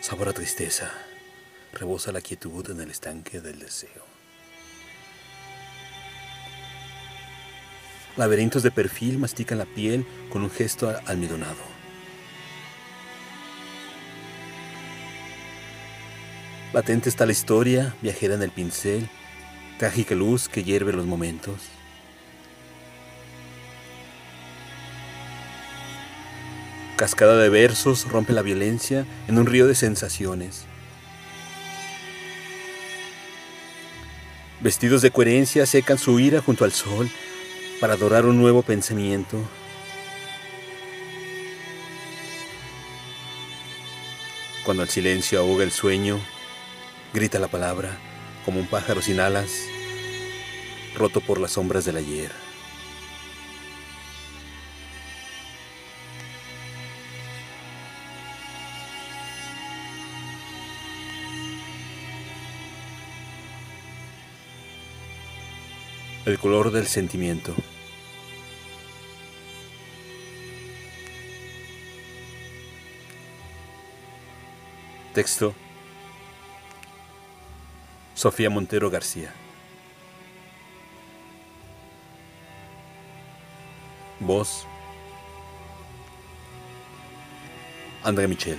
Sabor a tristeza. Rebosa la quietud en el estanque del deseo. Laberintos de perfil mastican la piel con un gesto almidonado. Latente está la historia, viajera en el pincel, trágica luz que hierve los momentos. Cascada de versos rompe la violencia en un río de sensaciones. Vestidos de coherencia secan su ira junto al sol para adorar un nuevo pensamiento. Cuando el silencio ahoga el sueño, grita la palabra como un pájaro sin alas, roto por las sombras del ayer. El color del sentimiento. Texto. Sofía Montero García. Voz. André Michel.